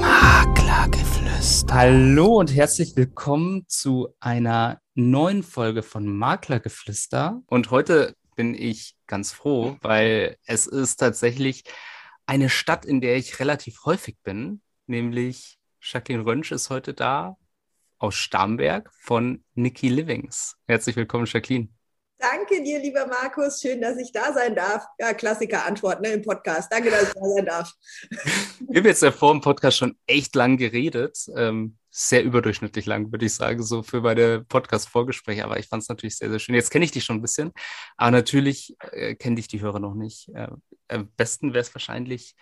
Maklergeflüster. Hallo und herzlich willkommen zu einer neuen Folge von Maklergeflüster. Und heute bin ich ganz froh, weil es ist tatsächlich eine Stadt, in der ich relativ häufig bin, nämlich Jacqueline Rönsch ist heute da aus Starnberg von Nikki Livings. Herzlich willkommen, Jacqueline. Danke dir, lieber Markus. Schön, dass ich da sein darf. Ja, Klassiker-Antwort ne, im Podcast. Danke, dass ich da sein darf. Wir haben jetzt ja vor dem Podcast schon echt lang geredet. Ähm, sehr überdurchschnittlich lang, würde ich sagen, so für meine Podcast-Vorgespräche. Aber ich fand es natürlich sehr, sehr schön. Jetzt kenne ich dich schon ein bisschen, aber natürlich äh, kenne dich die Hörer noch nicht. Äh, am besten wäre es wahrscheinlich,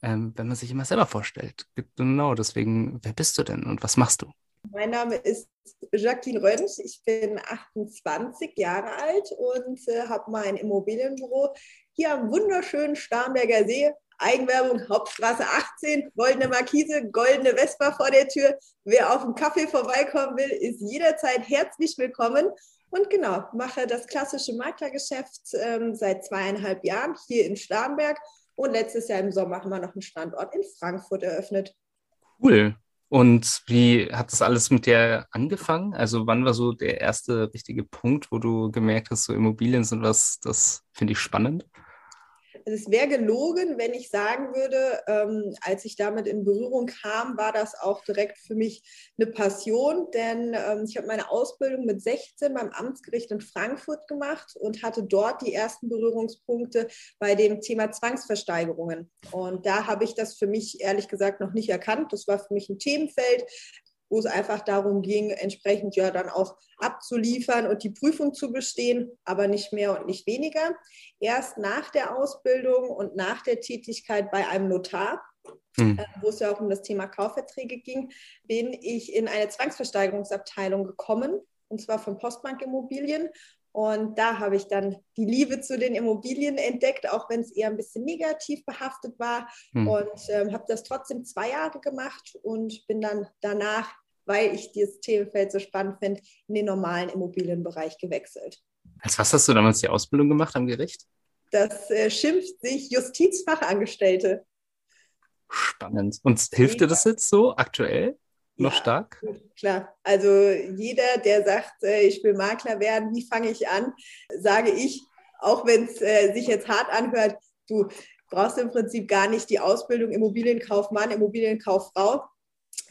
äh, wenn man sich immer selber vorstellt. Genau, deswegen, wer bist du denn und was machst du? Mein Name ist Jacqueline Rönsch. Ich bin 28 Jahre alt und äh, habe mein Immobilienbüro hier am wunderschönen Starnberger See. Eigenwerbung, Hauptstraße 18, goldene Markise, goldene Vespa vor der Tür. Wer auf einen Kaffee vorbeikommen will, ist jederzeit herzlich willkommen. Und genau, mache das klassische Maklergeschäft ähm, seit zweieinhalb Jahren hier in Starnberg. Und letztes Jahr im Sommer haben wir noch einen Standort in Frankfurt eröffnet. Cool. Und wie hat das alles mit dir angefangen? Also wann war so der erste richtige Punkt, wo du gemerkt hast, so Immobilien sind was, das finde ich spannend? Es wäre gelogen, wenn ich sagen würde, ähm, als ich damit in Berührung kam, war das auch direkt für mich eine Passion, denn ähm, ich habe meine Ausbildung mit 16 beim Amtsgericht in Frankfurt gemacht und hatte dort die ersten Berührungspunkte bei dem Thema Zwangsversteigerungen. Und da habe ich das für mich ehrlich gesagt noch nicht erkannt. Das war für mich ein Themenfeld, wo es einfach darum ging, entsprechend ja dann auch abzuliefern und die Prüfung zu bestehen, aber nicht mehr und nicht weniger. Erst nach der Ausbildung und nach der Tätigkeit bei einem Notar, mhm. wo es ja auch um das Thema Kaufverträge ging, bin ich in eine Zwangsversteigerungsabteilung gekommen, und zwar von Postbank Immobilien. Und da habe ich dann die Liebe zu den Immobilien entdeckt, auch wenn es eher ein bisschen negativ behaftet war. Mhm. Und ähm, habe das trotzdem zwei Jahre gemacht und bin dann danach, weil ich dieses Themenfeld so spannend finde, in den normalen Immobilienbereich gewechselt. Als was hast du damals die Ausbildung gemacht am Gericht? Das äh, schimpft sich Justizfachangestellte. Spannend. Und hilft dir das jetzt so aktuell? Noch ja, stark? Klar. Also jeder, der sagt, äh, ich will Makler werden, wie fange ich an, sage ich, auch wenn es äh, sich jetzt hart anhört, du brauchst im Prinzip gar nicht die Ausbildung Immobilienkaufmann, Immobilienkauffrau.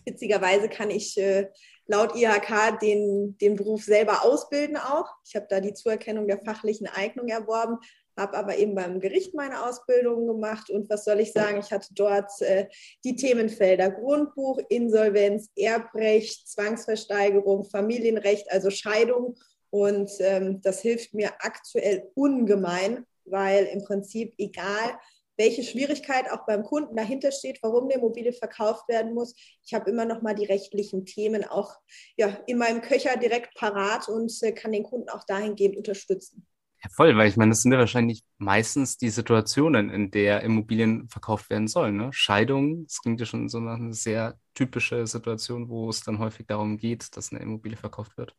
Witzigerweise kann ich äh, laut IHK den, den Beruf selber ausbilden auch. Ich habe da die Zuerkennung der fachlichen Eignung erworben, habe aber eben beim Gericht meine Ausbildung gemacht und was soll ich sagen, ich hatte dort äh, die Themenfelder Grundbuch, Insolvenz, Erbrecht, Zwangsversteigerung, Familienrecht, also Scheidung und ähm, das hilft mir aktuell ungemein, weil im Prinzip egal, welche Schwierigkeit auch beim Kunden dahinter steht, warum eine Immobilie verkauft werden muss. Ich habe immer noch mal die rechtlichen Themen auch ja, in meinem Köcher direkt parat und äh, kann den Kunden auch dahingehend unterstützen. Voll, weil ich meine, das sind ja wahrscheinlich meistens die Situationen, in der Immobilien verkauft werden sollen. Ne? Scheidung, das klingt ja schon so nach einer sehr typische Situation, wo es dann häufig darum geht, dass eine Immobilie verkauft wird.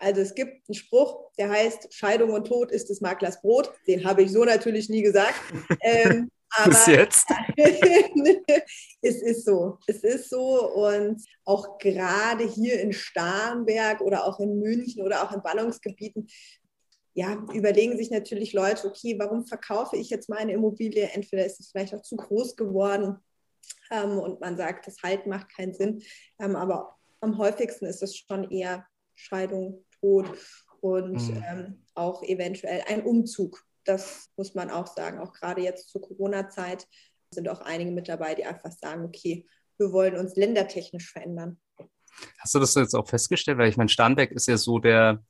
Also es gibt einen Spruch, der heißt, Scheidung und Tod ist des Maklers Brot. Den habe ich so natürlich nie gesagt. ähm, aber Bis jetzt. es ist so. Es ist so. Und auch gerade hier in Starnberg oder auch in München oder auch in Ballungsgebieten ja, überlegen sich natürlich Leute, okay, warum verkaufe ich jetzt meine Immobilie? Entweder ist es vielleicht auch zu groß geworden ähm, und man sagt, das Halt macht keinen Sinn. Ähm, aber am häufigsten ist es schon eher Scheidung, Tod und mhm. ähm, auch eventuell ein Umzug. Das muss man auch sagen. Auch gerade jetzt zur Corona-Zeit sind auch einige mit dabei, die einfach sagen, okay, wir wollen uns ländertechnisch verändern. Hast du das jetzt auch festgestellt? Weil ich meine, Starnberg ist ja so der,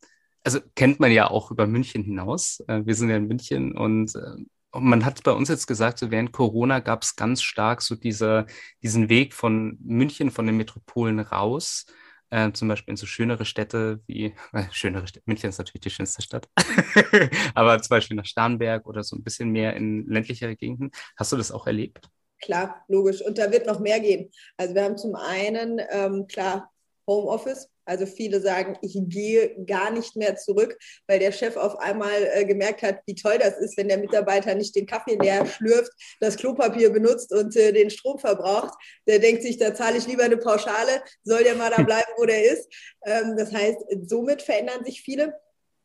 also kennt man ja auch über München hinaus. Äh, wir sind ja in München und äh, man hat bei uns jetzt gesagt, so während Corona gab es ganz stark so diese, diesen Weg von München, von den Metropolen raus, äh, zum Beispiel in so schönere Städte wie, äh, schönere Städte, München ist natürlich die schönste Stadt, aber zum Beispiel nach Starnberg oder so ein bisschen mehr in ländlichere Gegenden. Hast du das auch erlebt? Klar, logisch. Und da wird noch mehr gehen. Also wir haben zum einen, ähm, klar, Homeoffice, Also viele sagen, ich gehe gar nicht mehr zurück, weil der Chef auf einmal äh, gemerkt hat, wie toll das ist, wenn der Mitarbeiter nicht den Kaffee leer schlürft, das Klopapier benutzt und äh, den Strom verbraucht. Der denkt sich, da zahle ich lieber eine Pauschale, soll der mal da bleiben, wo der ist. Ähm, das heißt, somit verändern sich viele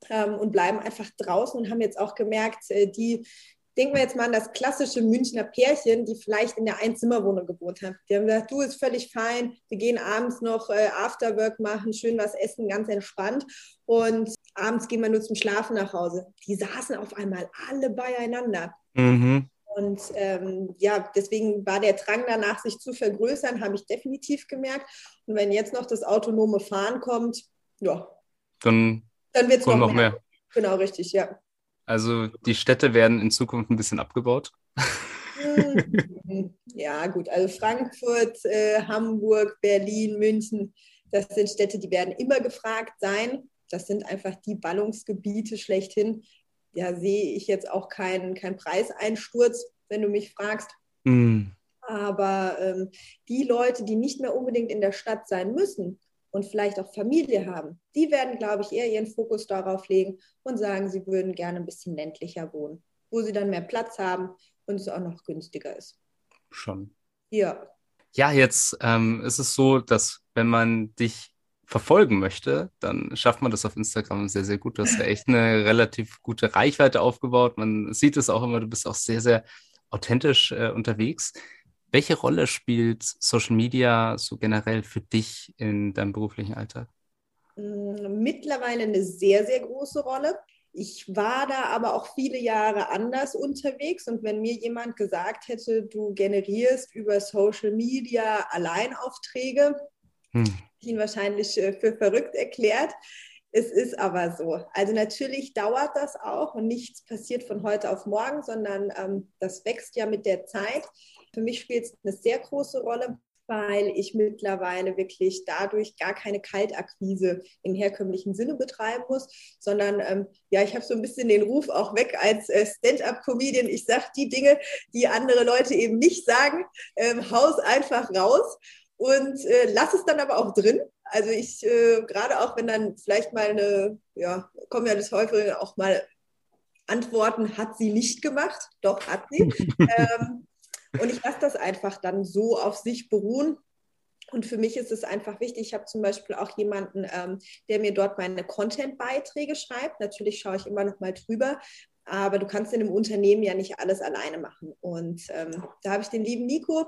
ähm, und bleiben einfach draußen und haben jetzt auch gemerkt, äh, die denken wir jetzt mal an das klassische Münchner Pärchen, die vielleicht in der Einzimmerwohnung gewohnt haben. Die haben gesagt, du ist völlig fein, wir gehen abends noch äh, Afterwork machen, schön was essen, ganz entspannt. Und abends gehen wir nur zum Schlafen nach Hause. Die saßen auf einmal alle beieinander. Mhm. Und ähm, ja, deswegen war der Drang danach, sich zu vergrößern, habe ich definitiv gemerkt. Und wenn jetzt noch das autonome Fahren kommt, ja, dann, dann wird es noch, noch mehr. mehr. Genau, richtig, ja. Also die Städte werden in Zukunft ein bisschen abgebaut. Hm. ja, gut. Also Frankfurt, äh, Hamburg, Berlin, München, das sind Städte, die werden immer gefragt sein. Das sind einfach die Ballungsgebiete schlechthin. Ja, sehe ich jetzt auch keinen kein Preiseinsturz, wenn du mich fragst. Mm. Aber ähm, die Leute, die nicht mehr unbedingt in der Stadt sein müssen, und vielleicht auch Familie haben, die werden, glaube ich, eher ihren Fokus darauf legen und sagen, sie würden gerne ein bisschen ländlicher wohnen, wo sie dann mehr Platz haben und es auch noch günstiger ist. Schon. Ja. Ja, jetzt ähm, ist es so, dass wenn man dich verfolgen möchte, dann schafft man das auf Instagram sehr, sehr gut. Du hast ja echt eine relativ gute Reichweite aufgebaut. Man sieht es auch immer, du bist auch sehr, sehr authentisch äh, unterwegs. Welche Rolle spielt Social Media so generell für dich in deinem beruflichen Alltag? Mm, mittlerweile eine sehr, sehr große Rolle. Ich war da aber auch viele Jahre anders unterwegs und wenn mir jemand gesagt hätte, du generierst über Social Media Alleinaufträge, hm. ich ihn wahrscheinlich äh, für verrückt erklärt. Es ist aber so. Also natürlich dauert das auch und nichts passiert von heute auf morgen, sondern ähm, das wächst ja mit der Zeit. Für mich spielt es eine sehr große Rolle, weil ich mittlerweile wirklich dadurch gar keine Kaltakquise im herkömmlichen Sinne betreiben muss, sondern ähm, ja, ich habe so ein bisschen den Ruf auch weg als äh, Stand-up-Comedian. Ich sage die Dinge, die andere Leute eben nicht sagen, ähm, haus einfach raus und äh, lass es dann aber auch drin. Also ich, äh, gerade auch wenn dann vielleicht mal eine, ja, kommen ja das häufig auch mal Antworten, hat sie nicht gemacht. Doch, hat sie. ähm, und ich lasse das einfach dann so auf sich beruhen. Und für mich ist es einfach wichtig, ich habe zum Beispiel auch jemanden, ähm, der mir dort meine Content-Beiträge schreibt. Natürlich schaue ich immer noch mal drüber, aber du kannst in einem Unternehmen ja nicht alles alleine machen. Und ähm, da habe ich den lieben Nico,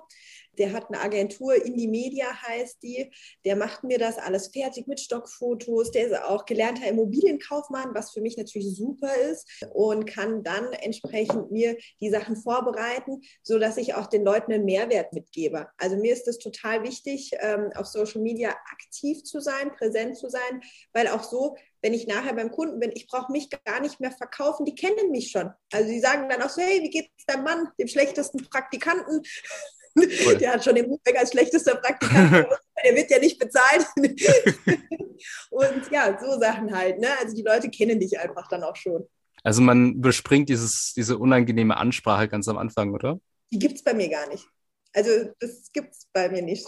der hat eine Agentur, Indie Media heißt die. Der macht mir das alles fertig mit Stockfotos. Der ist auch gelernter Immobilienkaufmann, was für mich natürlich super ist und kann dann entsprechend mir die Sachen vorbereiten, sodass ich auch den Leuten einen Mehrwert mitgebe. Also mir ist es total wichtig, ähm, auf Social Media aktiv zu sein, präsent zu sein, weil auch so wenn ich nachher beim Kunden bin, ich brauche mich gar nicht mehr verkaufen, die kennen mich schon. Also sie sagen dann auch so, hey, wie geht's deinem Mann, dem schlechtesten Praktikanten? Cool. Der hat schon den Ruf weg als schlechtester Praktikant. der wird ja nicht bezahlt. und ja, so Sachen halt. Ne? Also die Leute kennen dich einfach dann auch schon. Also man bespringt dieses, diese unangenehme Ansprache ganz am Anfang, oder? Die gibt es bei mir gar nicht. Also das gibt es bei mir nicht.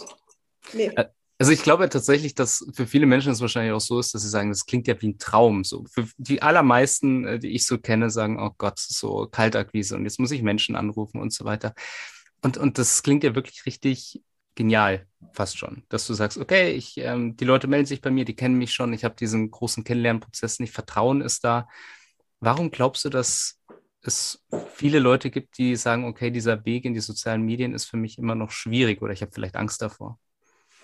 Nee. Also ich glaube tatsächlich, dass für viele Menschen es wahrscheinlich auch so ist, dass sie sagen, das klingt ja wie ein Traum. So für die allermeisten, äh, die ich so kenne, sagen, oh Gott, so Kaltakquise und jetzt muss ich Menschen anrufen und so weiter. Und, und das klingt ja wirklich richtig genial, fast schon, dass du sagst, okay, ich, ähm, die Leute melden sich bei mir, die kennen mich schon, ich habe diesen großen Kennenlernprozess nicht, Vertrauen ist da. Warum glaubst du, dass es viele Leute gibt, die sagen, okay, dieser Weg in die sozialen Medien ist für mich immer noch schwierig oder ich habe vielleicht Angst davor?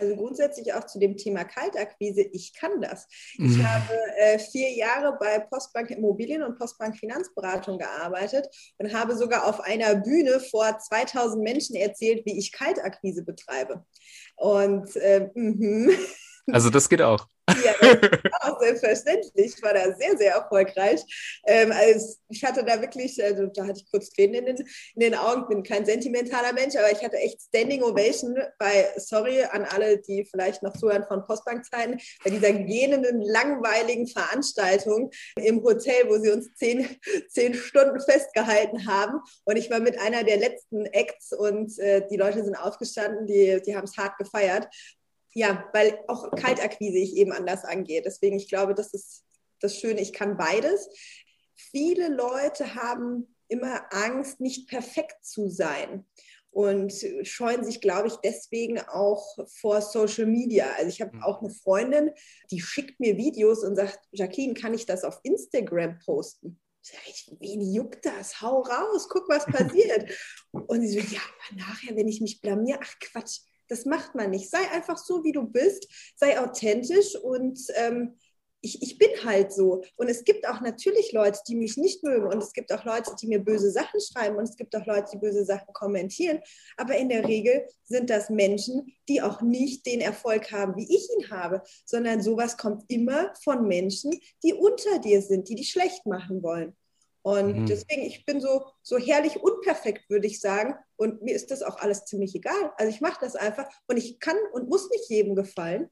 Also grundsätzlich auch zu dem Thema Kaltakquise, ich kann das. Ich mhm. habe äh, vier Jahre bei Postbank Immobilien und Postbank Finanzberatung gearbeitet und habe sogar auf einer Bühne vor 2000 Menschen erzählt, wie ich Kaltakquise betreibe. Und äh, mhm. Also das geht auch. Ja, auch selbstverständlich. Ich war da sehr, sehr erfolgreich. Ähm, also ich hatte da wirklich, also da hatte ich kurz Tränen in den, in den Augen, bin kein sentimentaler Mensch, aber ich hatte echt Standing Ovation bei, sorry an alle, die vielleicht noch zuhören von Postbankzeiten, bei dieser gähnenden, langweiligen Veranstaltung im Hotel, wo sie uns zehn, zehn Stunden festgehalten haben. Und ich war mit einer der letzten Acts und äh, die Leute sind aufgestanden, die, die haben es hart gefeiert. Ja, weil auch Kaltakquise ich eben anders angehe. Deswegen, ich glaube, das ist das Schöne, ich kann beides. Viele Leute haben immer Angst, nicht perfekt zu sein und scheuen sich, glaube ich, deswegen auch vor Social Media. Also ich habe mhm. auch eine Freundin, die schickt mir Videos und sagt, Jacqueline, kann ich das auf Instagram posten? Sag ich, wen juckt das? Hau raus, guck, was passiert. und sie so, ja, aber nachher, wenn ich mich blamier, ach Quatsch, das macht man nicht. Sei einfach so, wie du bist, sei authentisch und ähm, ich, ich bin halt so. Und es gibt auch natürlich Leute, die mich nicht mögen und es gibt auch Leute, die mir böse Sachen schreiben und es gibt auch Leute, die böse Sachen kommentieren. Aber in der Regel sind das Menschen, die auch nicht den Erfolg haben, wie ich ihn habe, sondern sowas kommt immer von Menschen, die unter dir sind, die dich schlecht machen wollen. Und mhm. deswegen, ich bin so, so herrlich unperfekt, würde ich sagen. Und mir ist das auch alles ziemlich egal. Also ich mache das einfach und ich kann und muss nicht jedem gefallen.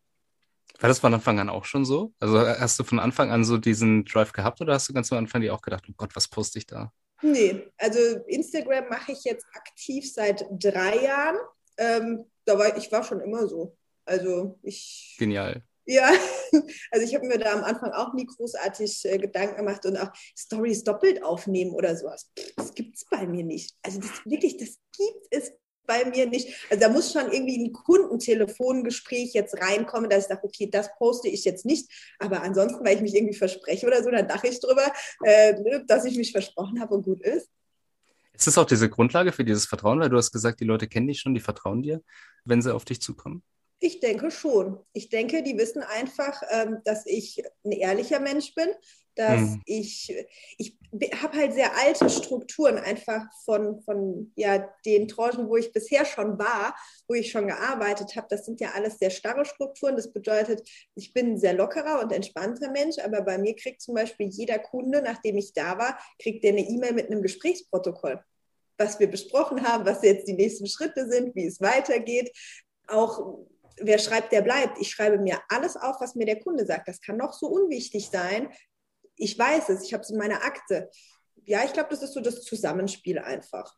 War das von Anfang an auch schon so? Also hast du von Anfang an so diesen Drive gehabt oder hast du ganz am Anfang dir auch gedacht, oh Gott, was poste ich da? Nee, also Instagram mache ich jetzt aktiv seit drei Jahren. Ähm, da war, ich war schon immer so. Also ich. Genial. Ja, also ich habe mir da am Anfang auch nie großartig äh, Gedanken gemacht und auch Stories doppelt aufnehmen oder sowas. Das gibt es bei mir nicht. Also das wirklich, das gibt es bei mir nicht. Also da muss schon irgendwie ein Kundentelefongespräch jetzt reinkommen, dass ich sage, okay, das poste ich jetzt nicht. Aber ansonsten, weil ich mich irgendwie verspreche oder so, dann dachte ich drüber, äh, ne, dass ich mich versprochen habe und gut ist. Ist das auch diese Grundlage für dieses Vertrauen? Weil du hast gesagt, die Leute kennen dich schon, die vertrauen dir, wenn sie auf dich zukommen? Ich denke schon. Ich denke, die wissen einfach, ähm, dass ich ein ehrlicher Mensch bin, dass mhm. ich, ich habe halt sehr alte Strukturen einfach von, von ja, den Tranchen, wo ich bisher schon war, wo ich schon gearbeitet habe. Das sind ja alles sehr starre Strukturen. Das bedeutet, ich bin ein sehr lockerer und entspannter Mensch, aber bei mir kriegt zum Beispiel jeder Kunde, nachdem ich da war, kriegt der eine E-Mail mit einem Gesprächsprotokoll was wir besprochen haben, was jetzt die nächsten Schritte sind, wie es weitergeht. Auch wer schreibt, der bleibt. Ich schreibe mir alles auf, was mir der Kunde sagt. Das kann noch so unwichtig sein. Ich weiß es, ich habe es in meiner Akte. Ja, ich glaube, das ist so das Zusammenspiel einfach.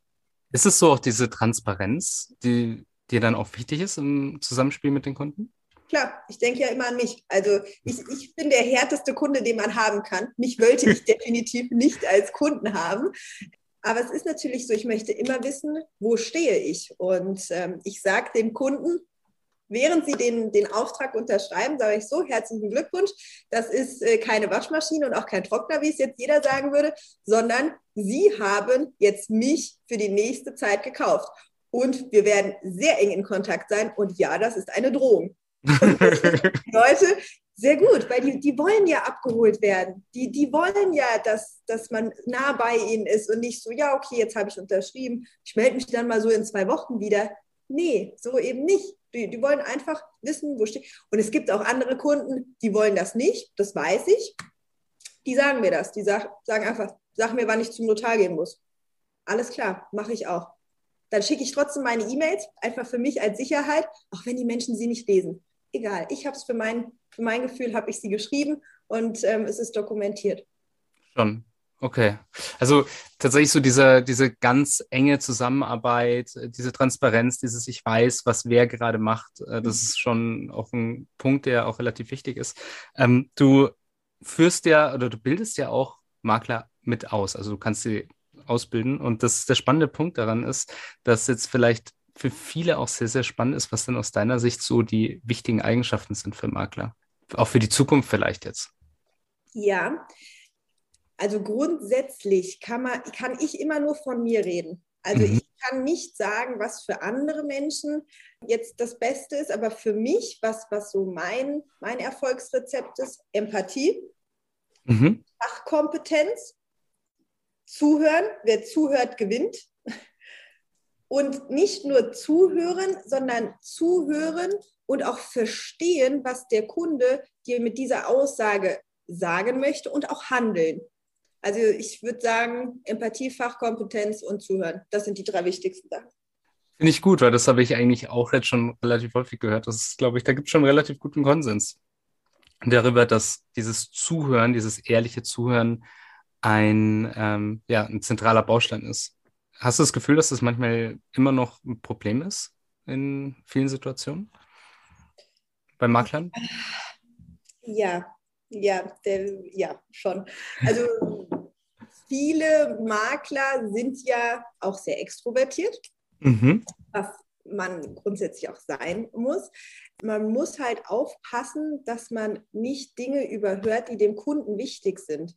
Ist es so auch diese Transparenz, die dir dann auch wichtig ist im Zusammenspiel mit den Kunden? Klar, ich denke ja immer an mich. Also ich, ich bin der härteste Kunde, den man haben kann. Mich wollte ich definitiv nicht als Kunden haben. Aber es ist natürlich so, ich möchte immer wissen, wo stehe ich. Und ähm, ich sage dem Kunden, während Sie den, den Auftrag unterschreiben, sage ich so, herzlichen Glückwunsch, das ist äh, keine Waschmaschine und auch kein Trockner, wie es jetzt jeder sagen würde, sondern Sie haben jetzt mich für die nächste Zeit gekauft. Und wir werden sehr eng in Kontakt sein. Und ja, das ist eine Drohung. Leute, sehr gut, weil die, die wollen ja abgeholt werden. Die, die wollen ja, dass, dass man nah bei ihnen ist und nicht so, ja, okay, jetzt habe ich unterschrieben, ich melde mich dann mal so in zwei Wochen wieder. Nee, so eben nicht. Die, die wollen einfach wissen, wo steht. Und es gibt auch andere Kunden, die wollen das nicht, das weiß ich. Die sagen mir das. Die sag, sagen einfach, sag mir, wann ich zum Notar gehen muss. Alles klar, mache ich auch. Dann schicke ich trotzdem meine E-Mails, einfach für mich als Sicherheit, auch wenn die Menschen sie nicht lesen. Egal, ich habe es für mein, für mein Gefühl, habe ich sie geschrieben und ähm, es ist dokumentiert. Schon. Okay. Also tatsächlich so diese, diese ganz enge Zusammenarbeit, äh, diese Transparenz, dieses Ich weiß, was wer gerade macht, äh, das ist schon auch ein Punkt, der auch relativ wichtig ist. Ähm, du führst ja oder du bildest ja auch Makler mit aus. Also du kannst sie ausbilden. Und das der spannende Punkt daran ist, dass jetzt vielleicht für viele auch sehr, sehr spannend ist, was denn aus deiner Sicht so die wichtigen Eigenschaften sind für Makler. Auch für die Zukunft vielleicht jetzt. Ja, also grundsätzlich kann, man, kann ich immer nur von mir reden. Also mhm. ich kann nicht sagen, was für andere Menschen jetzt das Beste ist, aber für mich, was, was so mein, mein Erfolgsrezept ist, Empathie, mhm. Fachkompetenz, Zuhören, wer zuhört, gewinnt. Und nicht nur zuhören, sondern zuhören und auch verstehen, was der Kunde dir mit dieser Aussage sagen möchte und auch handeln. Also ich würde sagen, Empathie, Fachkompetenz und Zuhören. Das sind die drei wichtigsten Sachen. Finde ich gut, weil das habe ich eigentlich auch jetzt schon relativ häufig gehört. Das ist, glaube ich, da gibt es schon relativ guten Konsens darüber, dass dieses Zuhören, dieses ehrliche Zuhören ein, ähm, ja, ein zentraler Baustein ist. Hast du das Gefühl, dass das manchmal immer noch ein Problem ist in vielen Situationen? bei Maklern? Ja, ja, der, ja, schon. Also viele Makler sind ja auch sehr extrovertiert, mhm. was man grundsätzlich auch sein muss. Man muss halt aufpassen, dass man nicht Dinge überhört, die dem Kunden wichtig sind.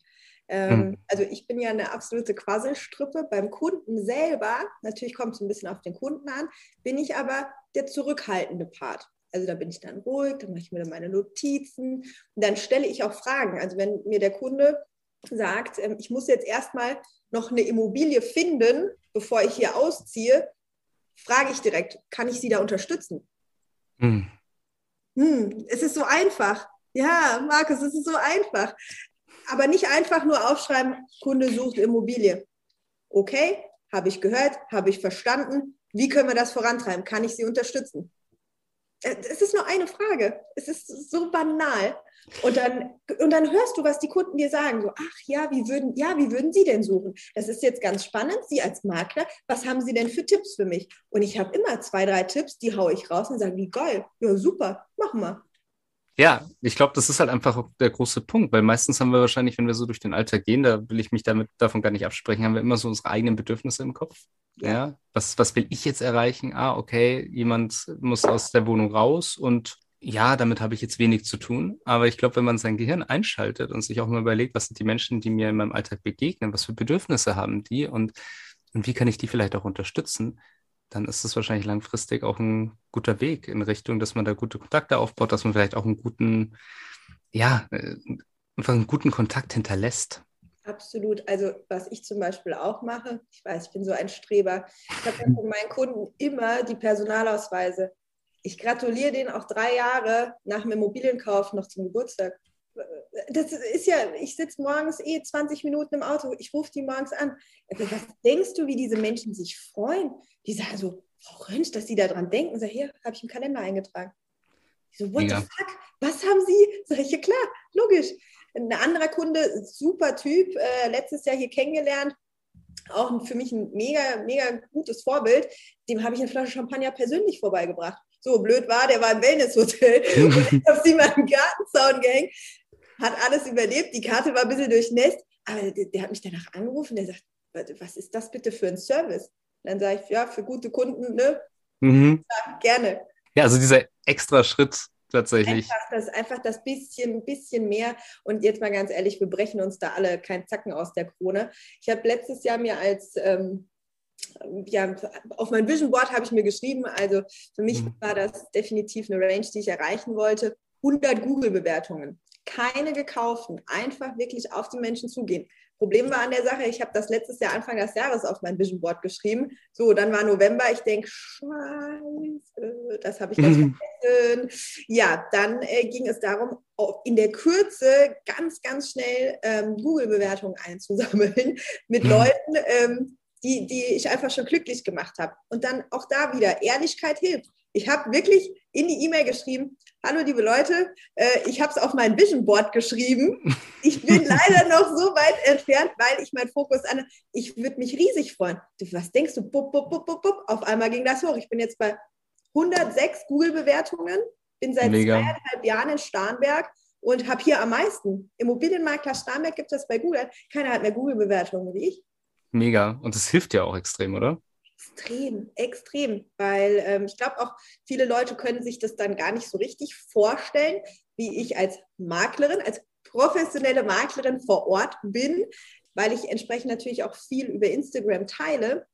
Ähm, mhm. Also ich bin ja eine absolute Quasselstrippe. Beim Kunden selber, natürlich kommt es ein bisschen auf den Kunden an, bin ich aber der zurückhaltende Part. Also da bin ich dann ruhig, dann mache ich mir dann meine Notizen und dann stelle ich auch Fragen. Also wenn mir der Kunde sagt, ähm, ich muss jetzt erstmal noch eine Immobilie finden, bevor ich hier ausziehe, frage ich direkt, kann ich Sie da unterstützen? Hm. Hm, es ist so einfach. Ja, Markus, es ist so einfach. Aber nicht einfach nur aufschreiben, Kunde sucht Immobilie. Okay, habe ich gehört, habe ich verstanden. Wie können wir das vorantreiben? Kann ich Sie unterstützen? Äh, es ist nur eine Frage. Es ist so banal. Und dann, und dann hörst du, was die Kunden dir sagen. So, ach ja, wie würden, ja, wie würden Sie denn suchen? Das ist jetzt ganz spannend. Sie als Makler, was haben Sie denn für Tipps für mich? Und ich habe immer zwei, drei Tipps, die haue ich raus und sage, wie geil, ja, super, machen wir. Ja, ich glaube, das ist halt einfach der große Punkt, weil meistens haben wir wahrscheinlich, wenn wir so durch den Alltag gehen, da will ich mich damit davon gar nicht absprechen, haben wir immer so unsere eigenen Bedürfnisse im Kopf. Ja. Was, was will ich jetzt erreichen? Ah, okay, jemand muss aus der Wohnung raus und ja, damit habe ich jetzt wenig zu tun. Aber ich glaube, wenn man sein Gehirn einschaltet und sich auch mal überlegt, was sind die Menschen, die mir in meinem Alltag begegnen, was für Bedürfnisse haben die und, und wie kann ich die vielleicht auch unterstützen, dann ist es wahrscheinlich langfristig auch ein guter Weg in Richtung, dass man da gute Kontakte aufbaut, dass man vielleicht auch einen guten, ja, äh, einfach einen guten Kontakt hinterlässt. Absolut. Also was ich zum Beispiel auch mache, ich weiß, ich bin so ein Streber, ich habe von meinen Kunden immer die Personalausweise. Ich gratuliere denen auch drei Jahre nach dem Immobilienkauf noch zum Geburtstag das ist ja, ich sitze morgens eh 20 Minuten im Auto, ich rufe die morgens an. Was denkst du, wie diese Menschen sich freuen? Die sagen so, Frau Rönsch, dass sie daran denken. Sag, hier, habe ich im Kalender eingetragen. Ich so, what ja. the fuck? Was haben Sie? Sag ich, ja klar, logisch. Ein anderer Kunde, super Typ, äh, letztes Jahr hier kennengelernt, auch für mich ein mega, mega gutes Vorbild. Dem habe ich eine Flasche Champagner persönlich vorbeigebracht. So blöd war, der war im Wellnesshotel. ich habe sie mal im Gartenzaun gehängt hat alles überlebt. Die Karte war ein bisschen durchnässt, aber der, der hat mich danach angerufen, der sagt, was ist das bitte für ein Service? dann sage ich, ja, für gute Kunden, ne? Mhm. Ja, gerne. Ja, also dieser extra Schritt tatsächlich. Einfach das, einfach das bisschen, bisschen mehr. Und jetzt mal ganz ehrlich, wir brechen uns da alle keinen Zacken aus der Krone. Ich habe letztes Jahr mir als ähm, ja, auf mein Vision Board habe ich mir geschrieben, also für mich mhm. war das definitiv eine Range, die ich erreichen wollte. 100 Google-Bewertungen keine gekauften, einfach wirklich auf die Menschen zugehen. Problem war an der Sache, ich habe das letztes Jahr Anfang des Jahres auf mein Vision Board geschrieben. So, dann war November, ich denke, scheiße, das habe ich ganz mhm. vergessen. Ja, dann äh, ging es darum, in der Kürze ganz, ganz schnell ähm, Google-Bewertungen einzusammeln mit mhm. Leuten, ähm, die, die ich einfach schon glücklich gemacht habe. Und dann auch da wieder, Ehrlichkeit hilft. Ich habe wirklich in die E-Mail geschrieben, hallo liebe Leute, äh, ich habe es auf mein Vision Board geschrieben. Ich bin leider noch so weit entfernt, weil ich meinen Fokus an, ich würde mich riesig freuen. Was denkst du? Bup, bup, bup, bup, bup. Auf einmal ging das hoch. Ich bin jetzt bei 106 Google-Bewertungen, bin seit Mega. zweieinhalb Jahren in Starnberg und habe hier am meisten. Immobilienmakler Starnberg gibt es bei Google. Keiner hat mehr Google-Bewertungen wie ich. Mega. Und das hilft ja auch extrem, oder? Extrem, extrem, weil ähm, ich glaube auch viele Leute können sich das dann gar nicht so richtig vorstellen, wie ich als Maklerin, als professionelle Maklerin vor Ort bin, weil ich entsprechend natürlich auch viel über Instagram teile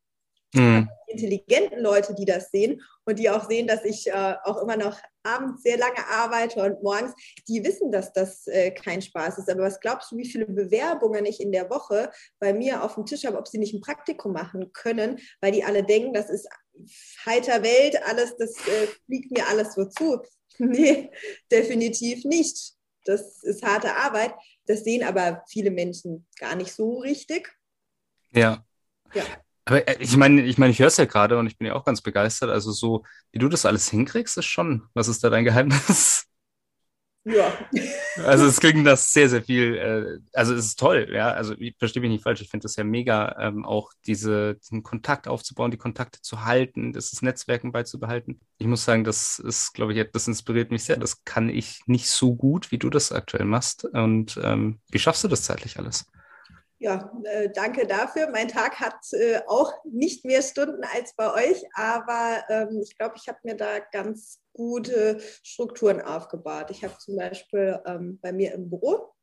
mhm. intelligenten Leute, die das sehen und die auch sehen, dass ich äh, auch immer noch abends sehr lange arbeite und morgens, die wissen, dass das äh, kein Spaß ist. Aber was glaubst du, wie viele Bewerbungen ich in der Woche bei mir auf dem Tisch habe, ob sie nicht ein Praktikum machen können, weil die alle denken, das ist heiter Welt, alles, das äh, fliegt mir alles so zu. nee, definitiv nicht. Das ist harte Arbeit. Das sehen aber viele Menschen gar nicht so richtig. Ja. Ja. Aber äh, ich meine, ich meine, ich höre es ja gerade und ich bin ja auch ganz begeistert. Also so, wie du das alles hinkriegst, ist schon, was ist da dein Geheimnis? Ja. Also es klingt das sehr, sehr viel, äh, also es ist toll, ja, also ich verstehe mich nicht falsch, ich finde das ja mega, ähm, auch diese, diesen Kontakt aufzubauen, die Kontakte zu halten, das Netzwerken beizubehalten. Ich muss sagen, das ist, glaube ich, das inspiriert mich sehr. Das kann ich nicht so gut, wie du das aktuell machst. Und ähm, wie schaffst du das zeitlich alles? Ja, äh, danke dafür. Mein Tag hat äh, auch nicht mehr Stunden als bei euch, aber ähm, ich glaube, ich habe mir da ganz gute Strukturen aufgebaut. Ich habe zum Beispiel ähm, bei mir im Büro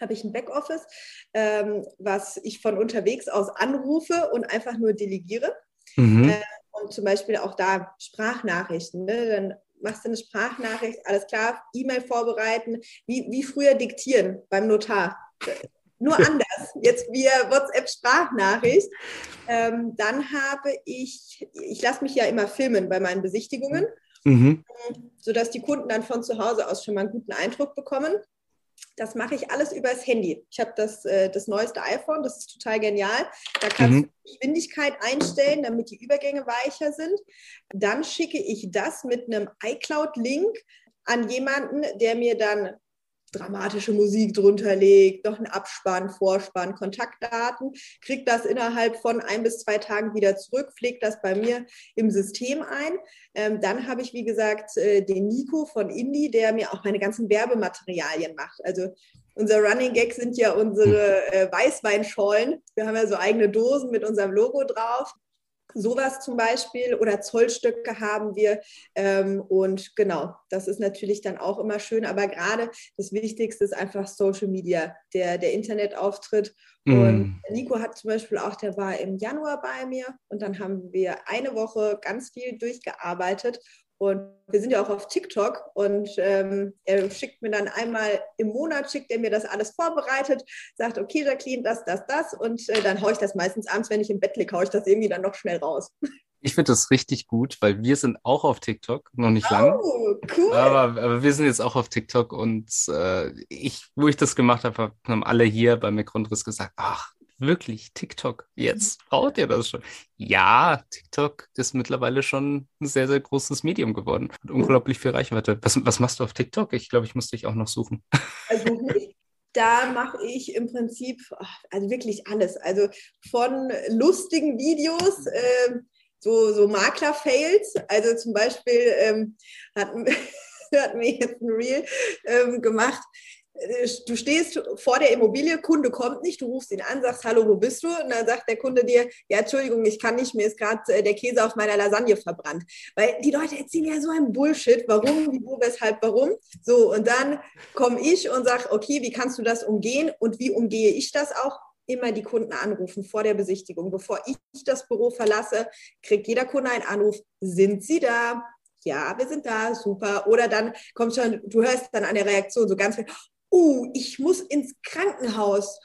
habe ich ein Backoffice, ähm, was ich von unterwegs aus anrufe und einfach nur delegiere. Mhm. Äh, und zum Beispiel auch da Sprachnachrichten. Ne? Dann machst du eine Sprachnachricht, alles klar, E-Mail vorbereiten, wie, wie früher diktieren beim Notar nur anders. Jetzt via WhatsApp-Sprachnachricht. Ähm, dann habe ich, ich lasse mich ja immer filmen bei meinen Besichtigungen, mhm. sodass die Kunden dann von zu Hause aus schon mal einen guten Eindruck bekommen. Das mache ich alles übers Handy. Ich habe das, äh, das neueste iPhone, das ist total genial. Da kannst mhm. du Geschwindigkeit einstellen, damit die Übergänge weicher sind. Dann schicke ich das mit einem iCloud-Link an jemanden, der mir dann dramatische Musik drunter legt, noch ein Abspann, Vorspann, Kontaktdaten, kriegt das innerhalb von ein bis zwei Tagen wieder zurück, pflegt das bei mir im System ein. Ähm, dann habe ich, wie gesagt, äh, den Nico von Indie, der mir auch meine ganzen Werbematerialien macht. Also unser Running Gag sind ja unsere äh, Weißweinschollen. Wir haben ja so eigene Dosen mit unserem Logo drauf. Sowas zum Beispiel oder Zollstöcke haben wir. Ähm, und genau, das ist natürlich dann auch immer schön. Aber gerade das Wichtigste ist einfach Social Media, der, der Internetauftritt. Mm. Und Nico hat zum Beispiel auch, der war im Januar bei mir und dann haben wir eine Woche ganz viel durchgearbeitet und wir sind ja auch auf TikTok und ähm, er schickt mir dann einmal im Monat, schickt er mir das alles vorbereitet, sagt, okay, Jacqueline, das, das, das. Und äh, dann haue ich das meistens abends, wenn ich im Bett liege, haue ich das irgendwie dann noch schnell raus. Ich finde das richtig gut, weil wir sind auch auf TikTok, noch nicht oh, lang. Cool. Aber, aber, wir sind jetzt auch auf TikTok und äh, ich, wo ich das gemacht habe, haben alle hier bei McGrundriss gesagt, ach, wirklich TikTok? Jetzt braucht ihr das schon. Ja, TikTok ist mittlerweile schon ein sehr, sehr großes Medium geworden. Hat unglaublich viel Reichweite. Was, was machst du auf TikTok? Ich glaube, ich muss dich auch noch suchen. Also da mache ich im Prinzip also wirklich alles. Also von lustigen Videos, äh, so, so Makler-Fails. Also zum Beispiel ähm, hatten, hatten wir jetzt ein Reel ähm, gemacht du stehst vor der Immobilie, Kunde kommt nicht, du rufst ihn an, sagst, hallo, wo bist du? Und dann sagt der Kunde dir, ja, Entschuldigung, ich kann nicht, mir ist gerade äh, der Käse auf meiner Lasagne verbrannt. Weil die Leute erzählen ja so ein Bullshit, warum, wie, wo, weshalb, warum. So, und dann komme ich und sage, okay, wie kannst du das umgehen und wie umgehe ich das auch? Immer die Kunden anrufen vor der Besichtigung. Bevor ich das Büro verlasse, kriegt jeder Kunde einen Anruf, sind Sie da? ja, wir sind da, super. Oder dann kommt schon, du hörst dann an der Reaktion so ganz viel, oh, ich muss ins Krankenhaus.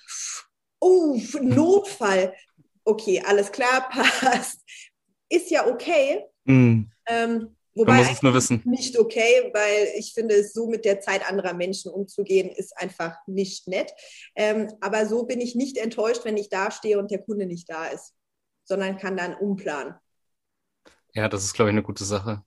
Oh, Notfall. Okay, alles klar, passt. Ist ja okay. Mm. Ähm, wobei muss es nur wissen. nicht okay, weil ich finde, so mit der Zeit anderer Menschen umzugehen, ist einfach nicht nett. Ähm, aber so bin ich nicht enttäuscht, wenn ich da stehe und der Kunde nicht da ist, sondern kann dann umplanen. Ja, das ist, glaube ich, eine gute Sache.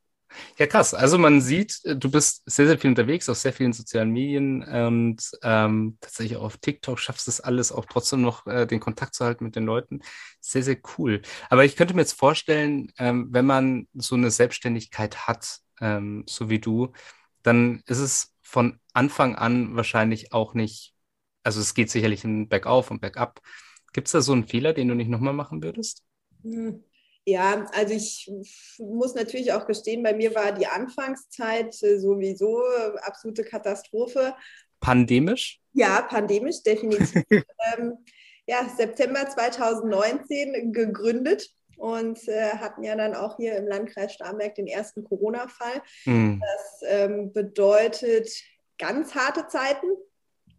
Ja, krass. Also man sieht, äh, du bist sehr, sehr viel unterwegs auf sehr vielen sozialen Medien und ähm, tatsächlich auch auf TikTok schaffst du es alles auch trotzdem noch äh, den Kontakt zu halten mit den Leuten. Sehr, sehr cool. Aber ich könnte mir jetzt vorstellen, ähm, wenn man so eine Selbstständigkeit hat, ähm, so wie du, dann ist es von Anfang an wahrscheinlich auch nicht, also es geht sicherlich in Bergauf und Bergab. Gibt es da so einen Fehler, den du nicht nochmal machen würdest? Hm. Ja, also ich muss natürlich auch gestehen, bei mir war die Anfangszeit äh, sowieso absolute Katastrophe. Pandemisch? Ja, pandemisch, definitiv. ähm, ja, September 2019 gegründet und äh, hatten ja dann auch hier im Landkreis Starnberg den ersten Corona-Fall. Mhm. Das ähm, bedeutet ganz harte Zeiten.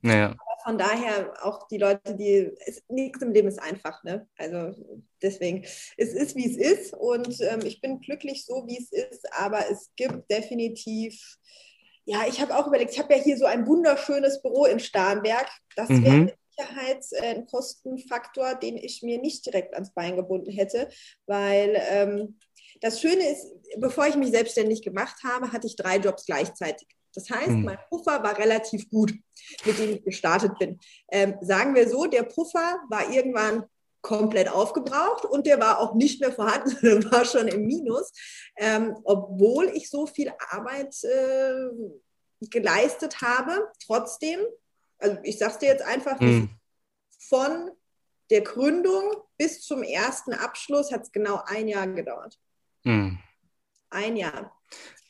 Naja von daher auch die Leute, die, es, nichts im Leben ist einfach, ne? Also deswegen, es ist, wie es ist und ähm, ich bin glücklich so, wie es ist, aber es gibt definitiv, ja, ich habe auch überlegt, ich habe ja hier so ein wunderschönes Büro in Starnberg, das mhm. wäre Sicherheitskostenfaktor, den ich mir nicht direkt ans Bein gebunden hätte, weil ähm, das Schöne ist, bevor ich mich selbstständig gemacht habe, hatte ich drei Jobs gleichzeitig. Das heißt, mhm. mein Puffer war relativ gut, mit dem ich gestartet bin. Ähm, sagen wir so, der Puffer war irgendwann komplett aufgebraucht und der war auch nicht mehr vorhanden, sondern war schon im Minus, ähm, obwohl ich so viel Arbeit äh, geleistet habe. Trotzdem, also ich sage es dir jetzt einfach, mhm. von der Gründung bis zum ersten Abschluss hat es genau ein Jahr gedauert. Mhm. Ein Jahr.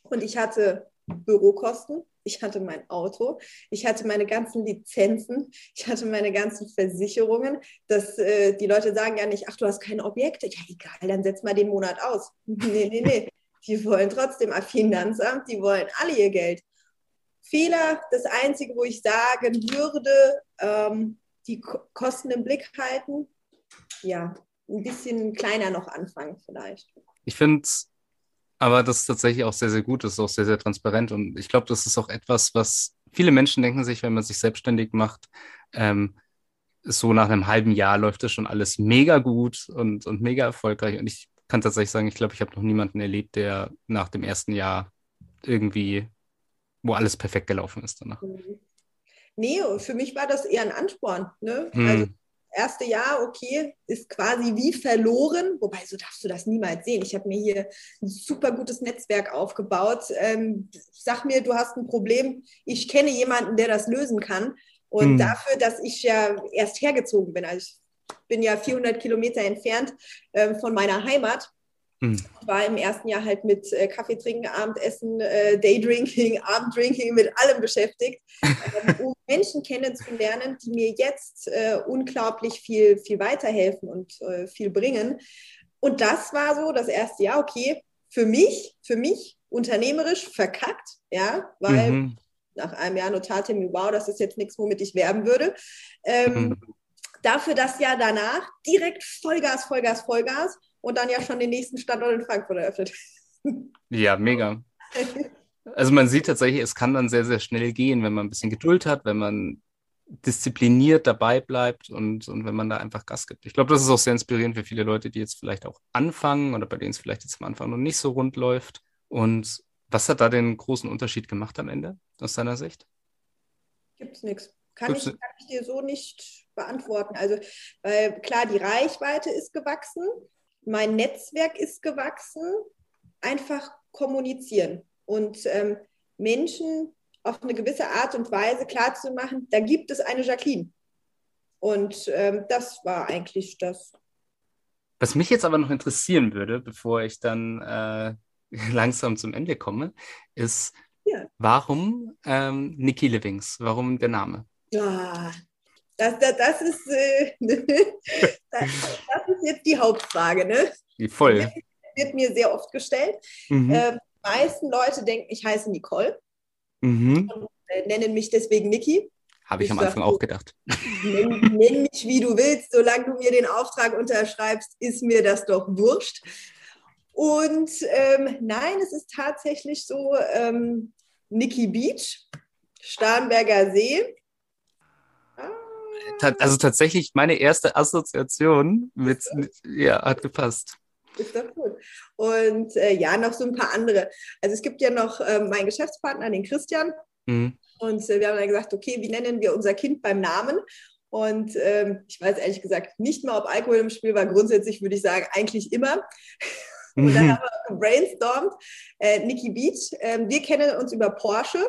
Und ich hatte Bürokosten, ich hatte mein Auto, ich hatte meine ganzen Lizenzen, ich hatte meine ganzen Versicherungen. Das, äh, die Leute sagen ja nicht, ach, du hast keine Objekte. Ja, egal, dann setz mal den Monat aus. nee, nee, nee. Die wollen trotzdem am Finanzamt, die wollen alle ihr Geld. Fehler, das Einzige, wo ich sagen würde, ähm, die Kosten im Blick halten, ja, ein bisschen kleiner noch anfangen vielleicht. Ich finde aber das ist tatsächlich auch sehr, sehr gut, das ist auch sehr, sehr transparent. Und ich glaube, das ist auch etwas, was viele Menschen denken sich, wenn man sich selbstständig macht, ähm, so nach einem halben Jahr läuft das schon alles mega gut und, und mega erfolgreich. Und ich kann tatsächlich sagen, ich glaube, ich habe noch niemanden erlebt, der nach dem ersten Jahr irgendwie, wo alles perfekt gelaufen ist danach. Mhm. Nee, für mich war das eher ein Ansporn. Ne? Hm. Also erste Jahr, okay, ist quasi wie verloren, wobei so darfst du das niemals sehen. Ich habe mir hier ein super gutes Netzwerk aufgebaut. Ähm, sag mir, du hast ein Problem, ich kenne jemanden, der das lösen kann. Und hm. dafür, dass ich ja erst hergezogen bin, also ich bin ja 400 Kilometer entfernt äh, von meiner Heimat, Mhm. War im ersten Jahr halt mit äh, Kaffee trinken, Abendessen, äh, Daydrinking, Abenddrinking, mit allem beschäftigt, ähm, um Menschen kennenzulernen, die mir jetzt äh, unglaublich viel, viel weiterhelfen und äh, viel bringen. Und das war so das erste Jahr, okay, für mich, für mich unternehmerisch verkackt, ja, weil mhm. nach einem Jahr Notartermin, wow, das ist jetzt nichts, womit ich werben würde. Ähm, mhm. Dafür das Jahr danach direkt Vollgas, Vollgas, Vollgas und dann ja schon den nächsten Standort in Frankfurt eröffnet. Ja, mega. Also man sieht tatsächlich, es kann dann sehr, sehr schnell gehen, wenn man ein bisschen Geduld hat, wenn man diszipliniert dabei bleibt und, und wenn man da einfach Gas gibt. Ich glaube, das ist auch sehr inspirierend für viele Leute, die jetzt vielleicht auch anfangen oder bei denen es vielleicht jetzt am Anfang noch nicht so rund läuft. Und was hat da den großen Unterschied gemacht am Ende aus deiner Sicht? Gibt es nichts. Kann, ich, kann ich dir so nicht beantworten. Also, weil klar, die Reichweite ist gewachsen, mein Netzwerk ist gewachsen, einfach kommunizieren und ähm, Menschen auf eine gewisse Art und Weise klarzumachen, da gibt es eine Jacqueline. Und ähm, das war eigentlich das. Was mich jetzt aber noch interessieren würde, bevor ich dann äh, langsam zum Ende komme, ist, ja. warum ähm, Nikki Livings? Warum der Name? Ja, das, das, das, ist, äh, das, das, ist jetzt die Hauptfrage. Ne? Voll. Wird, wird mir sehr oft gestellt. Mhm. Ähm, die meisten Leute denken, ich heiße Nicole mhm. und äh, nennen mich deswegen Niki. Habe ich, ich, am Anfang auch gedacht. Nenn, nenn, mich, wie du willst. Solange du mir den Auftrag unterschreibst, ist mir das doch wurscht. Und ähm, nein, es ist tatsächlich so, ähm, Niki Beach, Starnberger See, also tatsächlich meine erste Assoziation mit, ja, hat gepasst. Ist doch gut. Und äh, ja, noch so ein paar andere. Also es gibt ja noch äh, meinen Geschäftspartner, den Christian. Mhm. Und äh, wir haben dann gesagt, okay, wie nennen wir unser Kind beim Namen? Und ähm, ich weiß ehrlich gesagt nicht mal, ob Alkohol im Spiel war. Grundsätzlich würde ich sagen, eigentlich immer. Und dann mhm. haben wir brainstormt, äh, Nikki Beach. Äh, wir kennen uns über Porsche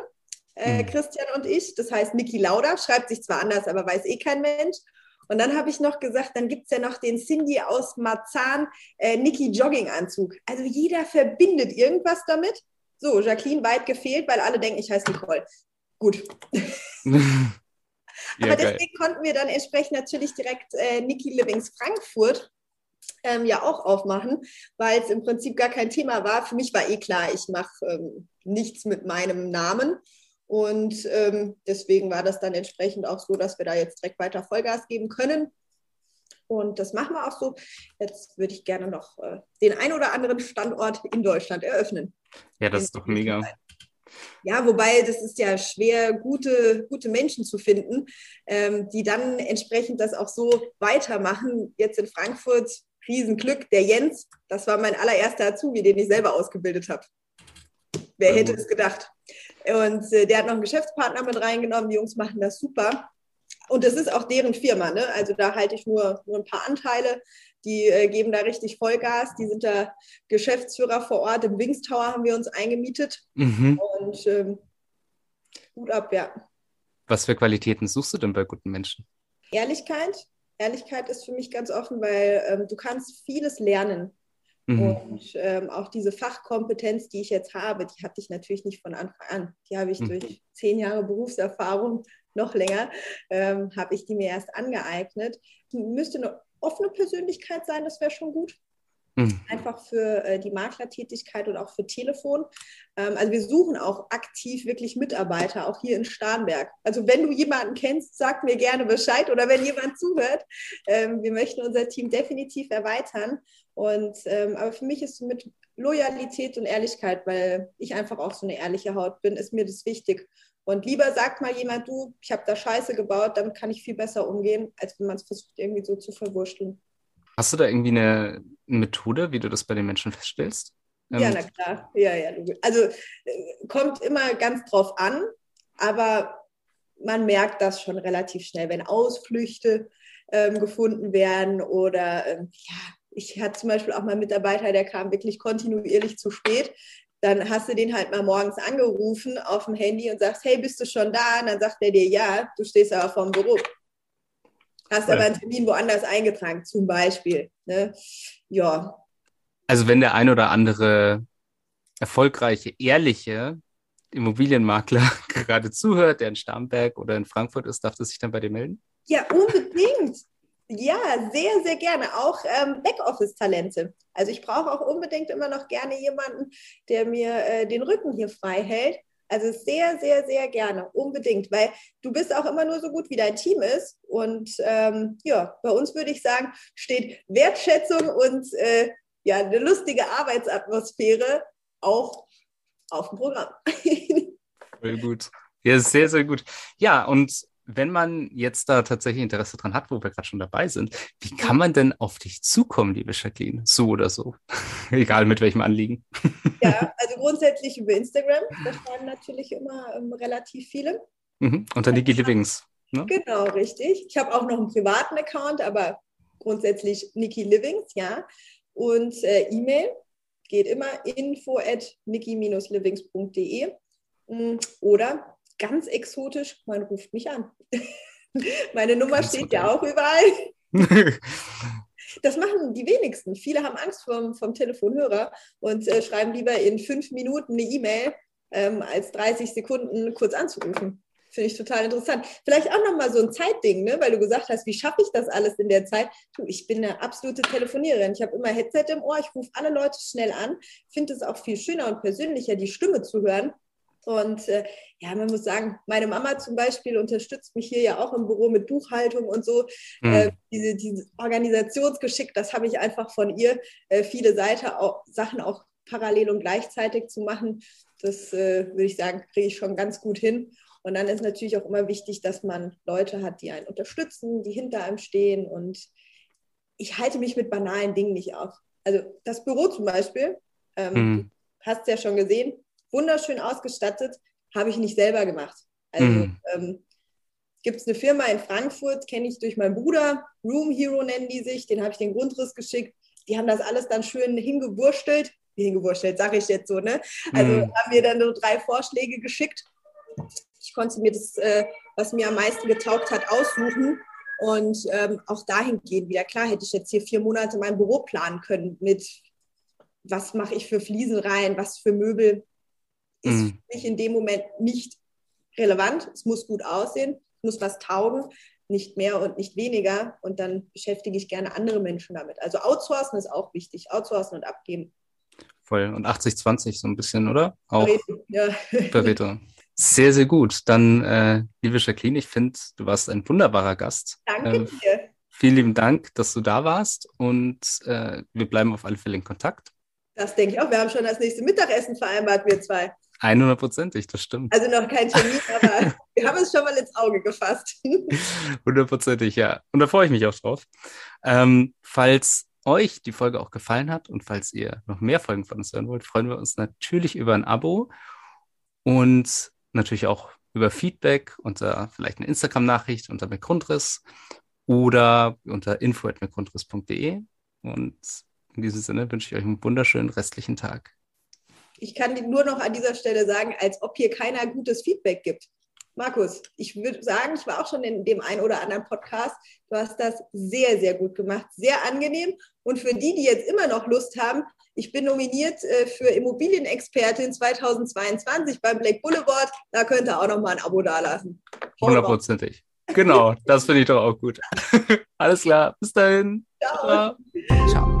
äh, mhm. Christian und ich. Das heißt Niki Lauda, schreibt sich zwar anders, aber weiß eh kein Mensch. Und dann habe ich noch gesagt, dann gibt es ja noch den Cindy aus Marzahn, äh, Niki Jogginganzug. Also jeder verbindet irgendwas damit. So, Jacqueline weit gefehlt, weil alle denken, ich heiße Nicole. Gut. Aber deswegen konnten wir dann entsprechend natürlich direkt äh, Niki Livings Frankfurt ähm, ja auch aufmachen, weil es im Prinzip gar kein Thema war. Für mich war eh klar, ich mache ähm, nichts mit meinem Namen. Und ähm, deswegen war das dann entsprechend auch so, dass wir da jetzt direkt weiter Vollgas geben können. Und das machen wir auch so. Jetzt würde ich gerne noch äh, den ein oder anderen Standort in Deutschland eröffnen. Ja, das ist doch mega. Ja, wobei das ist ja schwer, gute, gute Menschen zu finden, ähm, die dann entsprechend das auch so weitermachen. Jetzt in Frankfurt, Riesenglück, der Jens, das war mein allererster Azubi, den ich selber ausgebildet habe. Wer hätte es gedacht? Und äh, der hat noch einen Geschäftspartner mit reingenommen. Die Jungs machen das super. Und das ist auch deren Firma. Ne? Also da halte ich nur, nur ein paar Anteile. Die äh, geben da richtig Vollgas. Die sind da Geschäftsführer vor Ort. Im Wings Tower haben wir uns eingemietet. Mhm. Und ähm, gut ab, ja. Was für Qualitäten suchst du denn bei guten Menschen? Ehrlichkeit. Ehrlichkeit ist für mich ganz offen, weil ähm, du kannst vieles lernen. Mhm. Und ähm, auch diese Fachkompetenz, die ich jetzt habe, die hatte ich natürlich nicht von Anfang an. Die habe ich mhm. durch zehn Jahre Berufserfahrung, noch länger, ähm, habe ich die mir erst angeeignet. Die müsste eine offene Persönlichkeit sein, das wäre schon gut. Mhm. Einfach für äh, die Maklertätigkeit und auch für Telefon. Ähm, also wir suchen auch aktiv wirklich Mitarbeiter, auch hier in Starnberg. Also wenn du jemanden kennst, sag mir gerne Bescheid oder wenn jemand zuhört. Ähm, wir möchten unser Team definitiv erweitern. Und ähm, aber für mich ist mit Loyalität und Ehrlichkeit, weil ich einfach auch so eine ehrliche Haut bin, ist mir das wichtig. Und lieber sagt mal jemand, du, ich habe da Scheiße gebaut, damit kann ich viel besser umgehen, als wenn man es versucht, irgendwie so zu verwurschteln. Hast du da irgendwie eine Methode, wie du das bei den Menschen feststellst? Ja, ähm, na klar. Ja, ja. Also äh, kommt immer ganz drauf an, aber man merkt das schon relativ schnell, wenn Ausflüchte ähm, gefunden werden oder ähm, ja, ich hatte zum Beispiel auch mal einen Mitarbeiter, der kam wirklich kontinuierlich zu spät. Dann hast du den halt mal morgens angerufen auf dem Handy und sagst, hey, bist du schon da? Und dann sagt er dir, ja, du stehst aber vom Büro. Hast aber einen Termin woanders eingetragen, zum Beispiel. Ne? Ja. Also wenn der ein oder andere erfolgreiche, ehrliche Immobilienmakler gerade zuhört, der in Starnberg oder in Frankfurt ist, darf er sich dann bei dir melden? Ja, unbedingt. Ja, sehr, sehr gerne. Auch ähm, Backoffice-Talente. Also ich brauche auch unbedingt immer noch gerne jemanden, der mir äh, den Rücken hier frei hält also sehr, sehr, sehr gerne, unbedingt, weil du bist auch immer nur so gut, wie dein Team ist. Und ähm, ja, bei uns würde ich sagen, steht Wertschätzung und äh, ja, eine lustige Arbeitsatmosphäre auch auf dem Programm. Sehr gut. Ja, sehr, sehr gut. Ja, und wenn man jetzt da tatsächlich Interesse dran hat, wo wir gerade schon dabei sind, wie kann man denn auf dich zukommen, liebe Jacqueline? So oder so. Egal mit welchem Anliegen. ja, also grundsätzlich über Instagram. Da schreiben natürlich immer ähm, relativ viele. Mhm. Unter Niki Livings. Ne? Genau, richtig. Ich habe auch noch einen privaten Account, aber grundsätzlich Niki Livings, ja. Und äh, E-Mail geht immer info at niki-livings.de mm, oder ganz exotisch, man ruft mich an. Meine Nummer ganz steht ja auch überall. Das machen die wenigsten. Viele haben Angst vom, vom Telefonhörer und äh, schreiben lieber in fünf Minuten eine E-Mail, ähm, als 30 Sekunden kurz anzurufen. Finde ich total interessant. Vielleicht auch nochmal so ein Zeitding, ne? weil du gesagt hast, wie schaffe ich das alles in der Zeit? Du, ich bin eine absolute Telefoniererin. Ich habe immer Headset im Ohr, ich rufe alle Leute schnell an. Finde es auch viel schöner und persönlicher, die Stimme zu hören, und äh, ja, man muss sagen, meine Mama zum Beispiel unterstützt mich hier ja auch im Büro mit Buchhaltung und so. Mhm. Äh, diese, diese Organisationsgeschick, das habe ich einfach von ihr. Äh, viele Seite auch, Sachen auch parallel und gleichzeitig zu machen, das äh, würde ich sagen, kriege ich schon ganz gut hin. Und dann ist natürlich auch immer wichtig, dass man Leute hat, die einen unterstützen, die hinter einem stehen. Und ich halte mich mit banalen Dingen nicht auf. Also das Büro zum Beispiel, ähm, mhm. hast ja schon gesehen, wunderschön ausgestattet, habe ich nicht selber gemacht. Also mhm. ähm, gibt es eine Firma in Frankfurt, kenne ich durch meinen Bruder, Room Hero nennen die sich, den habe ich den Grundriss geschickt. Die haben das alles dann schön hingewurstelt, hingewurstelt, sage ich jetzt so, ne? Also mhm. haben mir dann so drei Vorschläge geschickt. Ich konnte mir das, äh, was mir am meisten getaugt hat, aussuchen und ähm, auch dahingehend wieder. Klar hätte ich jetzt hier vier Monate mein Büro planen können mit, was mache ich für Fliesen rein, was für Möbel ist mhm. für mich in dem Moment nicht relevant. Es muss gut aussehen, es muss was taugen, nicht mehr und nicht weniger. Und dann beschäftige ich gerne andere Menschen damit. Also outsourcen ist auch wichtig, outsourcen und abgeben. Voll. Und 80-20 so ein bisschen, oder? Auch Pareto, ja. Pareto. Sehr, sehr gut. Dann, äh, liebe Jacqueline, ich finde, du warst ein wunderbarer Gast. Danke äh, dir. Vielen lieben Dank, dass du da warst und äh, wir bleiben auf alle Fälle in Kontakt. Das denke ich auch. Wir haben schon das nächste Mittagessen vereinbart, wir zwei. 100%ig, das stimmt. Also noch kein Termin, aber wir haben es schon mal ins Auge gefasst. Hundertprozentig, ja. Und da freue ich mich auch drauf. Ähm, falls euch die Folge auch gefallen hat und falls ihr noch mehr Folgen von uns hören wollt, freuen wir uns natürlich über ein Abo. und natürlich auch über Feedback unter vielleicht eine Instagram-Nachricht unter McGrundriss oder unter info.mcgrundriss.de. Und in diesem Sinne wünsche ich euch einen wunderschönen restlichen Tag. Ich kann nur noch an dieser Stelle sagen, als ob hier keiner gutes Feedback gibt. Markus, ich würde sagen, ich war auch schon in dem einen oder anderen Podcast. Du hast das sehr, sehr gut gemacht, sehr angenehm. Und für die, die jetzt immer noch Lust haben, ich bin nominiert äh, für Immobilienexpertin 2022 beim Black Boulevard. Da könnt ihr auch noch mal ein Abo dalassen. Hundertprozentig. Genau, das finde ich doch auch gut. Alles klar, bis dahin. Ciao. Ciao.